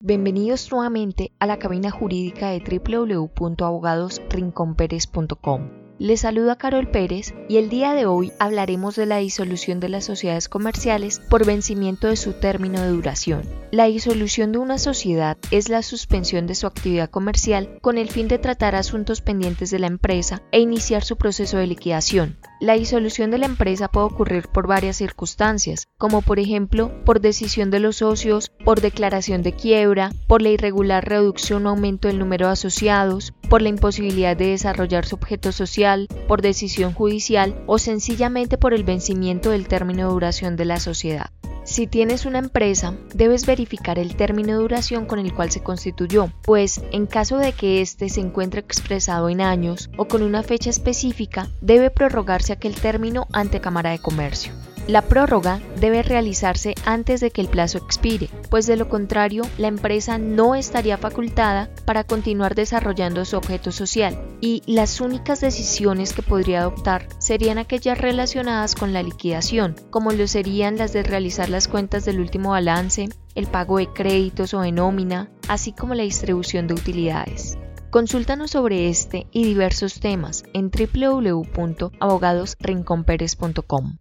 Bienvenidos nuevamente a la cabina jurídica de www.abogadosrinconperes.com. Les saluda Carol Pérez y el día de hoy hablaremos de la disolución de las sociedades comerciales por vencimiento de su término de duración. La disolución de una sociedad es la suspensión de su actividad comercial con el fin de tratar asuntos pendientes de la empresa e iniciar su proceso de liquidación. La disolución de la empresa puede ocurrir por varias circunstancias, como por ejemplo por decisión de los socios, por declaración de quiebra, por la irregular reducción o aumento del número de asociados, por la imposibilidad de desarrollar su objeto social, por decisión judicial o sencillamente por el vencimiento del término de duración de la sociedad. Si tienes una empresa, debes verificar el término de duración con el cual se constituyó, pues en caso de que éste se encuentre expresado en años o con una fecha específica, debe prorrogarse aquel término ante Cámara de Comercio. La prórroga debe realizarse antes de que el plazo expire, pues de lo contrario la empresa no estaría facultada para continuar desarrollando su objeto social y las únicas decisiones que podría adoptar serían aquellas relacionadas con la liquidación, como lo serían las de realizar las cuentas del último balance, el pago de créditos o de nómina, así como la distribución de utilidades. Consúltanos sobre este y diversos temas en www.abogadosrinconperes.com.